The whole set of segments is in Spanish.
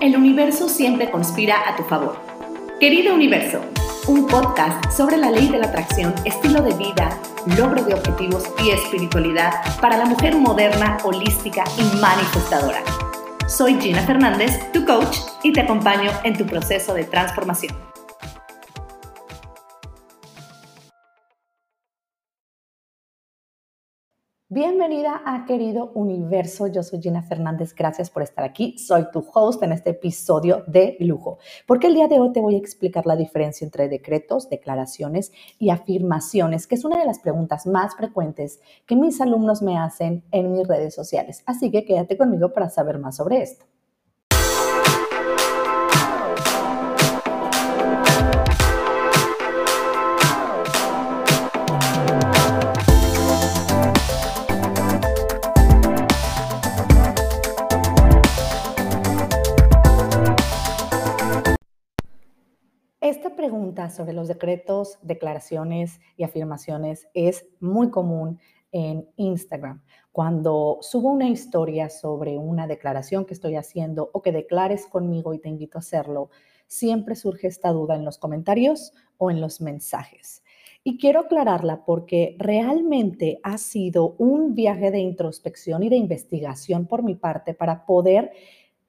El universo siempre conspira a tu favor. Querido universo, un podcast sobre la ley de la atracción, estilo de vida, logro de objetivos y espiritualidad para la mujer moderna, holística y manifestadora. Soy Gina Fernández, tu coach, y te acompaño en tu proceso de transformación. Bienvenida a Querido Universo, yo soy Gina Fernández, gracias por estar aquí, soy tu host en este episodio de lujo, porque el día de hoy te voy a explicar la diferencia entre decretos, declaraciones y afirmaciones, que es una de las preguntas más frecuentes que mis alumnos me hacen en mis redes sociales, así que quédate conmigo para saber más sobre esto. Esta pregunta sobre los decretos, declaraciones y afirmaciones es muy común en Instagram. Cuando subo una historia sobre una declaración que estoy haciendo o que declares conmigo y te invito a hacerlo, siempre surge esta duda en los comentarios o en los mensajes. Y quiero aclararla porque realmente ha sido un viaje de introspección y de investigación por mi parte para poder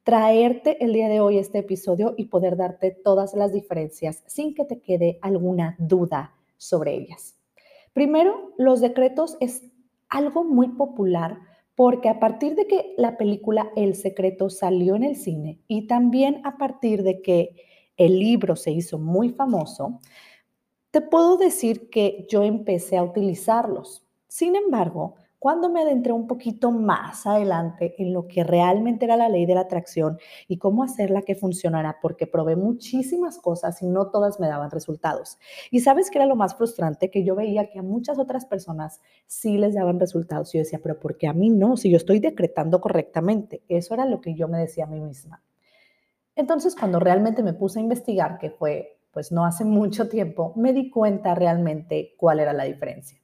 traerte el día de hoy este episodio y poder darte todas las diferencias sin que te quede alguna duda sobre ellas. Primero, los decretos es algo muy popular porque a partir de que la película El Secreto salió en el cine y también a partir de que el libro se hizo muy famoso, te puedo decir que yo empecé a utilizarlos. Sin embargo, cuando me adentré un poquito más adelante en lo que realmente era la ley de la atracción y cómo hacerla que funcionara, porque probé muchísimas cosas y no todas me daban resultados. Y sabes que era lo más frustrante, que yo veía que a muchas otras personas sí les daban resultados. Y yo decía, pero ¿por qué a mí no? Si yo estoy decretando correctamente. Eso era lo que yo me decía a mí misma. Entonces, cuando realmente me puse a investigar, que fue pues no hace mucho tiempo, me di cuenta realmente cuál era la diferencia.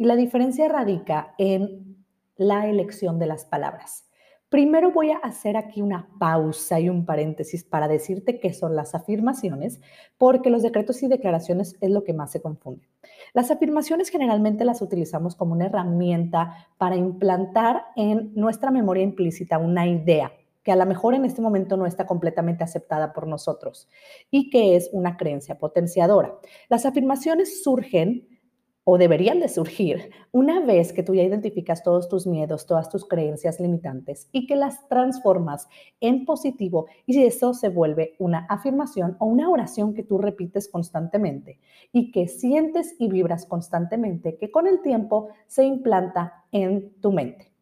Y la diferencia radica en la elección de las palabras. Primero voy a hacer aquí una pausa y un paréntesis para decirte qué son las afirmaciones, porque los decretos y declaraciones es lo que más se confunde. Las afirmaciones generalmente las utilizamos como una herramienta para implantar en nuestra memoria implícita una idea que a lo mejor en este momento no está completamente aceptada por nosotros y que es una creencia potenciadora. Las afirmaciones surgen o deberían de surgir una vez que tú ya identificas todos tus miedos, todas tus creencias limitantes y que las transformas en positivo y si eso se vuelve una afirmación o una oración que tú repites constantemente y que sientes y vibras constantemente que con el tiempo se implanta en tu mente.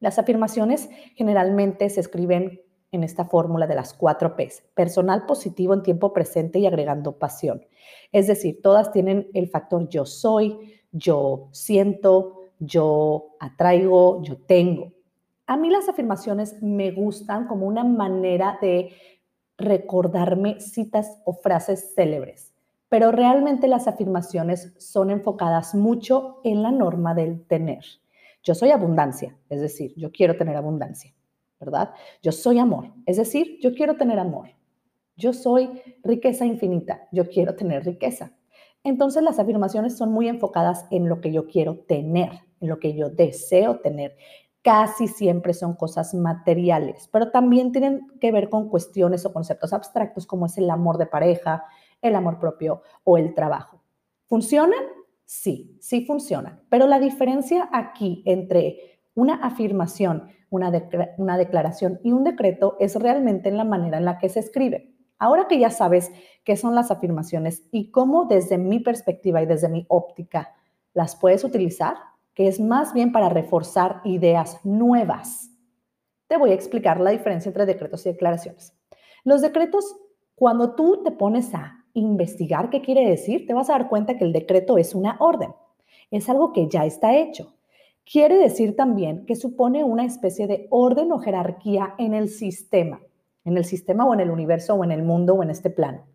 Las afirmaciones generalmente se escriben en esta fórmula de las cuatro Ps, personal positivo en tiempo presente y agregando pasión. Es decir, todas tienen el factor yo soy, yo siento, yo atraigo, yo tengo. A mí las afirmaciones me gustan como una manera de recordarme citas o frases célebres, pero realmente las afirmaciones son enfocadas mucho en la norma del tener. Yo soy abundancia, es decir, yo quiero tener abundancia. ¿Verdad? Yo soy amor, es decir, yo quiero tener amor. Yo soy riqueza infinita, yo quiero tener riqueza. Entonces las afirmaciones son muy enfocadas en lo que yo quiero tener, en lo que yo deseo tener. Casi siempre son cosas materiales, pero también tienen que ver con cuestiones o conceptos abstractos como es el amor de pareja, el amor propio o el trabajo. ¿Funcionan? Sí, sí funcionan. Pero la diferencia aquí entre una afirmación una, una declaración y un decreto es realmente en la manera en la que se escribe. Ahora que ya sabes qué son las afirmaciones y cómo desde mi perspectiva y desde mi óptica las puedes utilizar, que es más bien para reforzar ideas nuevas, te voy a explicar la diferencia entre decretos y declaraciones. Los decretos, cuando tú te pones a investigar qué quiere decir, te vas a dar cuenta que el decreto es una orden, es algo que ya está hecho. Quiere decir también que supone una especie de orden o jerarquía en el sistema, en el sistema o en el universo o en el mundo o en este plano.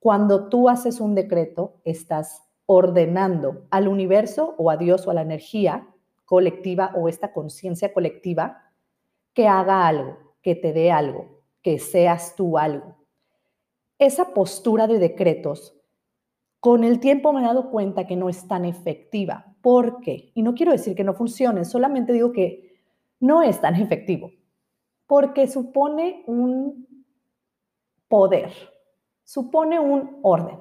Cuando tú haces un decreto, estás ordenando al universo o a Dios o a la energía colectiva o esta conciencia colectiva que haga algo, que te dé algo. que seas tú algo. Esa postura de decretos, con el tiempo me he dado cuenta que no es tan efectiva. ¿Por qué? Y no quiero decir que no funcione, solamente digo que no es tan efectivo, porque supone un poder, supone un orden.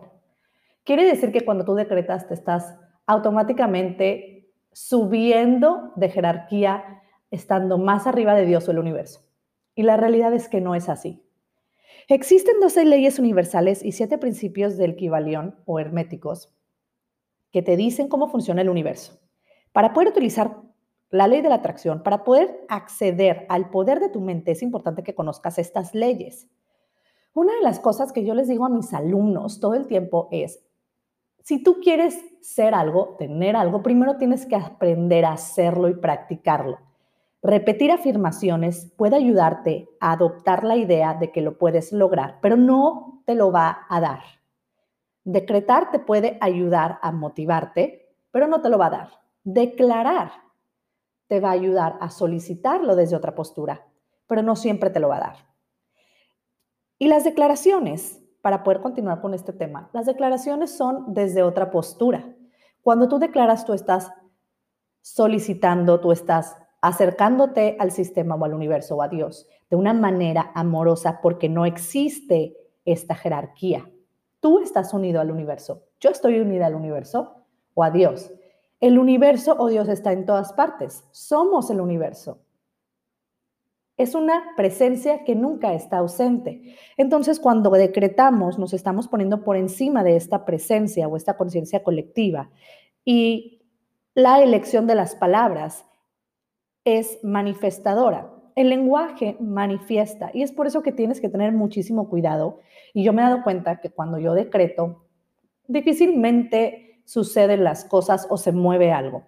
Quiere decir que cuando tú decretas te estás automáticamente subiendo de jerarquía, estando más arriba de Dios o el universo. Y la realidad es que no es así. Existen 12 leyes universales y siete principios del Kibalión o herméticos que te dicen cómo funciona el universo. Para poder utilizar la ley de la atracción, para poder acceder al poder de tu mente, es importante que conozcas estas leyes. Una de las cosas que yo les digo a mis alumnos todo el tiempo es, si tú quieres ser algo, tener algo, primero tienes que aprender a hacerlo y practicarlo. Repetir afirmaciones puede ayudarte a adoptar la idea de que lo puedes lograr, pero no te lo va a dar. Decretar te puede ayudar a motivarte, pero no te lo va a dar. Declarar te va a ayudar a solicitarlo desde otra postura, pero no siempre te lo va a dar. Y las declaraciones, para poder continuar con este tema, las declaraciones son desde otra postura. Cuando tú declaras, tú estás solicitando, tú estás acercándote al sistema o al universo o a Dios de una manera amorosa porque no existe esta jerarquía. Tú estás unido al universo, yo estoy unida al universo o a Dios. El universo o Dios está en todas partes, somos el universo. Es una presencia que nunca está ausente. Entonces, cuando decretamos, nos estamos poniendo por encima de esta presencia o esta conciencia colectiva. Y la elección de las palabras es manifestadora. El lenguaje manifiesta y es por eso que tienes que tener muchísimo cuidado. Y yo me he dado cuenta que cuando yo decreto, difícilmente suceden las cosas o se mueve algo.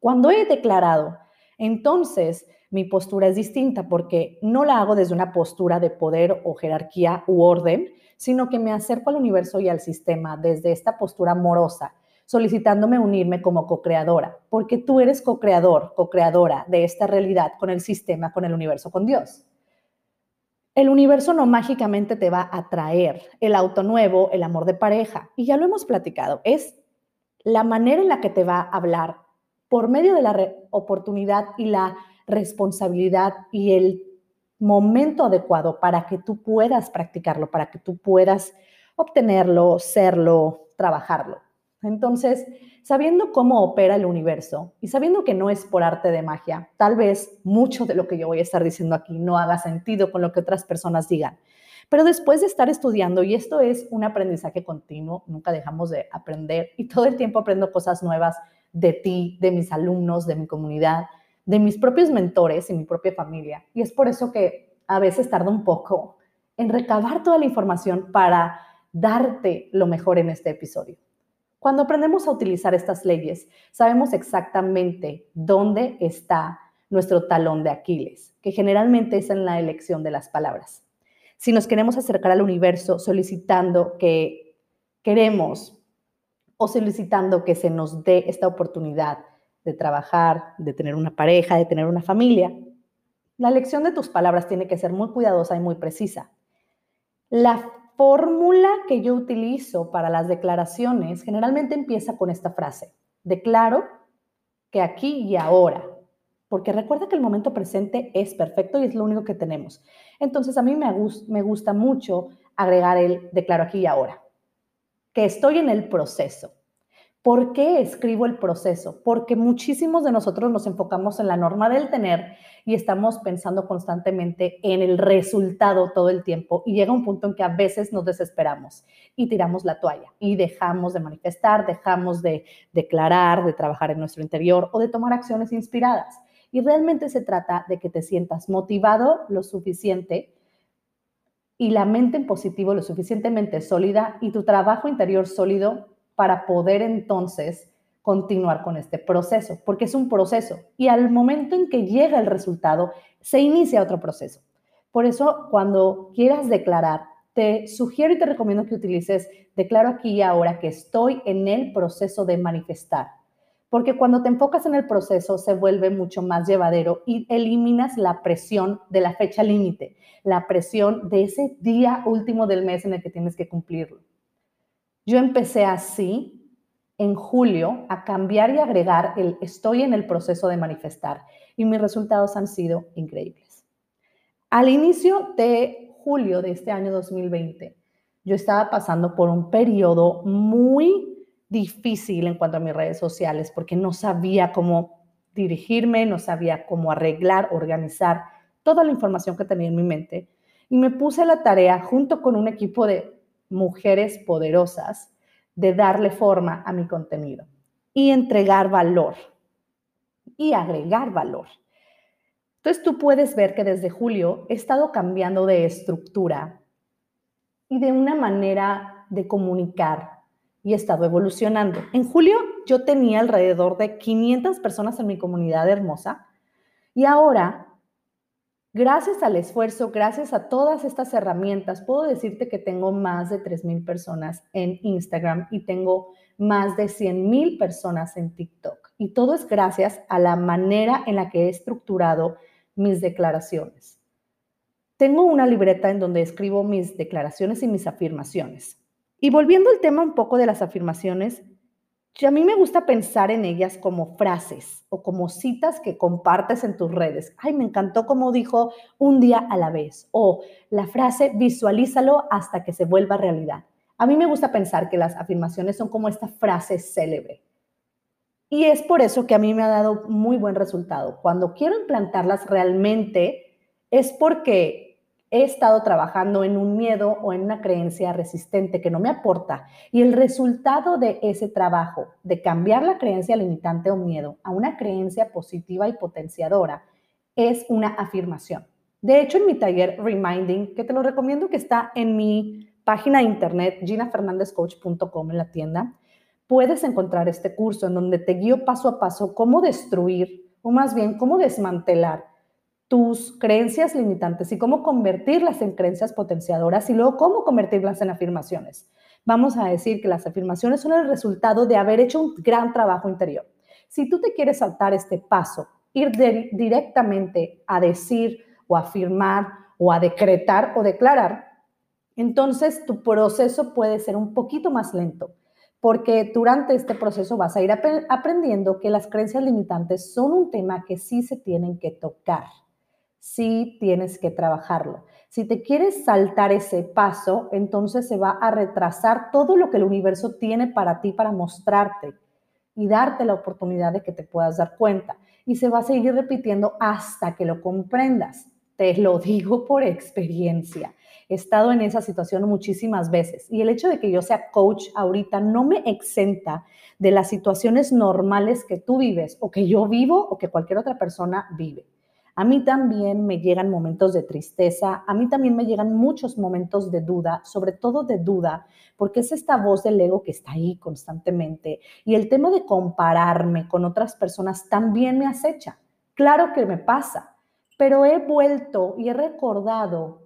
Cuando he declarado, entonces mi postura es distinta porque no la hago desde una postura de poder o jerarquía u orden, sino que me acerco al universo y al sistema desde esta postura amorosa solicitándome unirme como co-creadora, porque tú eres co-creador, co-creadora de esta realidad con el sistema, con el universo, con Dios. El universo no mágicamente te va a traer el auto nuevo, el amor de pareja, y ya lo hemos platicado, es la manera en la que te va a hablar por medio de la oportunidad y la responsabilidad y el momento adecuado para que tú puedas practicarlo, para que tú puedas obtenerlo, serlo, trabajarlo. Entonces, sabiendo cómo opera el universo y sabiendo que no es por arte de magia, tal vez mucho de lo que yo voy a estar diciendo aquí no haga sentido con lo que otras personas digan. Pero después de estar estudiando, y esto es un aprendizaje continuo, nunca dejamos de aprender y todo el tiempo aprendo cosas nuevas de ti, de mis alumnos, de mi comunidad, de mis propios mentores y mi propia familia. Y es por eso que a veces tardo un poco en recabar toda la información para darte lo mejor en este episodio. Cuando aprendemos a utilizar estas leyes, sabemos exactamente dónde está nuestro talón de Aquiles, que generalmente es en la elección de las palabras. Si nos queremos acercar al universo solicitando que queremos o solicitando que se nos dé esta oportunidad de trabajar, de tener una pareja, de tener una familia, la elección de tus palabras tiene que ser muy cuidadosa y muy precisa. La fórmula que yo utilizo para las declaraciones generalmente empieza con esta frase. Declaro que aquí y ahora, porque recuerda que el momento presente es perfecto y es lo único que tenemos. Entonces a mí me, me gusta mucho agregar el declaro aquí y ahora, que estoy en el proceso. ¿Por qué escribo el proceso? Porque muchísimos de nosotros nos enfocamos en la norma del tener y estamos pensando constantemente en el resultado todo el tiempo y llega un punto en que a veces nos desesperamos y tiramos la toalla y dejamos de manifestar, dejamos de declarar, de trabajar en nuestro interior o de tomar acciones inspiradas. Y realmente se trata de que te sientas motivado lo suficiente y la mente en positivo lo suficientemente sólida y tu trabajo interior sólido para poder entonces continuar con este proceso, porque es un proceso y al momento en que llega el resultado, se inicia otro proceso. Por eso, cuando quieras declarar, te sugiero y te recomiendo que utilices declaro aquí y ahora que estoy en el proceso de manifestar, porque cuando te enfocas en el proceso se vuelve mucho más llevadero y eliminas la presión de la fecha límite, la presión de ese día último del mes en el que tienes que cumplirlo. Yo empecé así en julio a cambiar y agregar el estoy en el proceso de manifestar y mis resultados han sido increíbles. Al inicio de julio de este año 2020, yo estaba pasando por un periodo muy difícil en cuanto a mis redes sociales porque no sabía cómo dirigirme, no sabía cómo arreglar, organizar toda la información que tenía en mi mente y me puse la tarea junto con un equipo de mujeres poderosas de darle forma a mi contenido y entregar valor y agregar valor. Entonces tú puedes ver que desde julio he estado cambiando de estructura y de una manera de comunicar y he estado evolucionando. En julio yo tenía alrededor de 500 personas en mi comunidad hermosa y ahora, gracias al esfuerzo, gracias a todas estas herramientas, puedo decirte que tengo más de 3.000 personas en Instagram y tengo más de 100.000 personas en TikTok. Y todo es gracias a la manera en la que he estructurado mis declaraciones. Tengo una libreta en donde escribo mis declaraciones y mis afirmaciones. Y volviendo al tema un poco de las afirmaciones, a mí me gusta pensar en ellas como frases o como citas que compartes en tus redes. Ay, me encantó como dijo un día a la vez o la frase visualízalo hasta que se vuelva realidad. A mí me gusta pensar que las afirmaciones son como esta frase célebre. Y es por eso que a mí me ha dado muy buen resultado. Cuando quiero implantarlas realmente es porque he estado trabajando en un miedo o en una creencia resistente que no me aporta. Y el resultado de ese trabajo, de cambiar la creencia limitante o miedo a una creencia positiva y potenciadora, es una afirmación. De hecho, en mi taller Reminding, que te lo recomiendo que está en mi página de internet, ginafernandezcoach.com en la tienda, puedes encontrar este curso en donde te guío paso a paso cómo destruir, o más bien cómo desmantelar tus creencias limitantes y cómo convertirlas en creencias potenciadoras y luego cómo convertirlas en afirmaciones. Vamos a decir que las afirmaciones son el resultado de haber hecho un gran trabajo interior. Si tú te quieres saltar este paso, ir directamente a decir o afirmar o a decretar o declarar, entonces tu proceso puede ser un poquito más lento, porque durante este proceso vas a ir aprendiendo que las creencias limitantes son un tema que sí se tienen que tocar sí tienes que trabajarlo. Si te quieres saltar ese paso, entonces se va a retrasar todo lo que el universo tiene para ti, para mostrarte y darte la oportunidad de que te puedas dar cuenta. Y se va a seguir repitiendo hasta que lo comprendas. Te lo digo por experiencia. He estado en esa situación muchísimas veces y el hecho de que yo sea coach ahorita no me exenta de las situaciones normales que tú vives o que yo vivo o que cualquier otra persona vive. A mí también me llegan momentos de tristeza, a mí también me llegan muchos momentos de duda, sobre todo de duda, porque es esta voz del ego que está ahí constantemente. Y el tema de compararme con otras personas también me acecha. Claro que me pasa, pero he vuelto y he recordado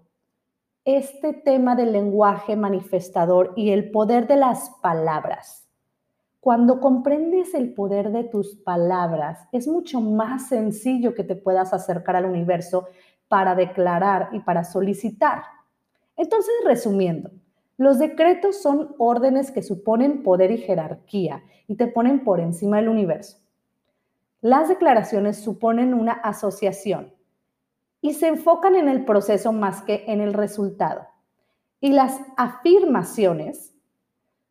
este tema del lenguaje manifestador y el poder de las palabras. Cuando comprendes el poder de tus palabras, es mucho más sencillo que te puedas acercar al universo para declarar y para solicitar. Entonces, resumiendo, los decretos son órdenes que suponen poder y jerarquía y te ponen por encima del universo. Las declaraciones suponen una asociación y se enfocan en el proceso más que en el resultado. Y las afirmaciones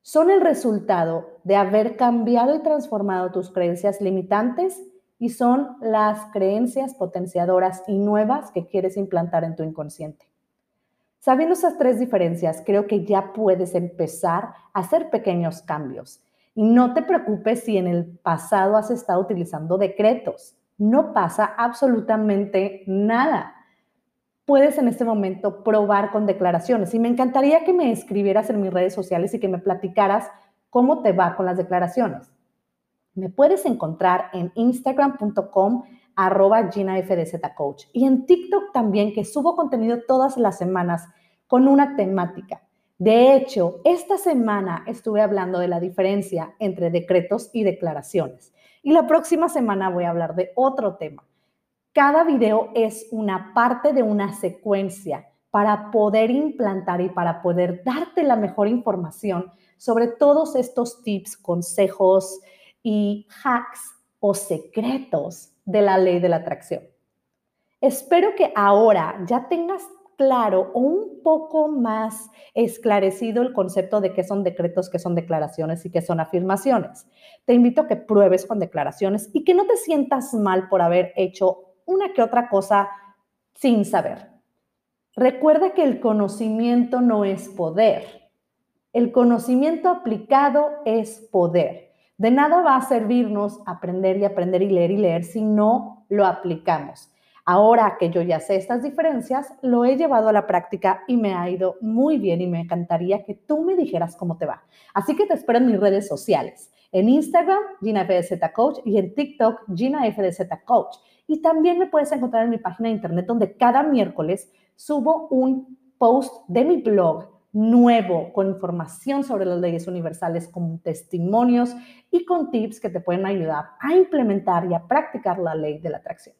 son el resultado de haber cambiado y transformado tus creencias limitantes y son las creencias potenciadoras y nuevas que quieres implantar en tu inconsciente. Sabiendo esas tres diferencias, creo que ya puedes empezar a hacer pequeños cambios. Y no te preocupes si en el pasado has estado utilizando decretos. No pasa absolutamente nada puedes en este momento probar con declaraciones. Y me encantaría que me escribieras en mis redes sociales y que me platicaras cómo te va con las declaraciones. Me puedes encontrar en instagram.com arroba y en TikTok también que subo contenido todas las semanas con una temática. De hecho, esta semana estuve hablando de la diferencia entre decretos y declaraciones. Y la próxima semana voy a hablar de otro tema. Cada video es una parte de una secuencia para poder implantar y para poder darte la mejor información sobre todos estos tips, consejos y hacks o secretos de la ley de la atracción. Espero que ahora ya tengas claro o un poco más esclarecido el concepto de qué son decretos, qué son declaraciones y qué son afirmaciones. Te invito a que pruebes con declaraciones y que no te sientas mal por haber hecho una que otra cosa sin saber. Recuerda que el conocimiento no es poder. El conocimiento aplicado es poder. De nada va a servirnos aprender y aprender y leer y leer si no lo aplicamos. Ahora que yo ya sé estas diferencias, lo he llevado a la práctica y me ha ido muy bien y me encantaría que tú me dijeras cómo te va. Así que te espero en mis redes sociales. En Instagram, Gina FDZ Coach y en TikTok, Gina FDZ Coach. Y también me puedes encontrar en mi página de internet donde cada miércoles subo un post de mi blog nuevo con información sobre las leyes universales, con testimonios y con tips que te pueden ayudar a implementar y a practicar la ley de la atracción.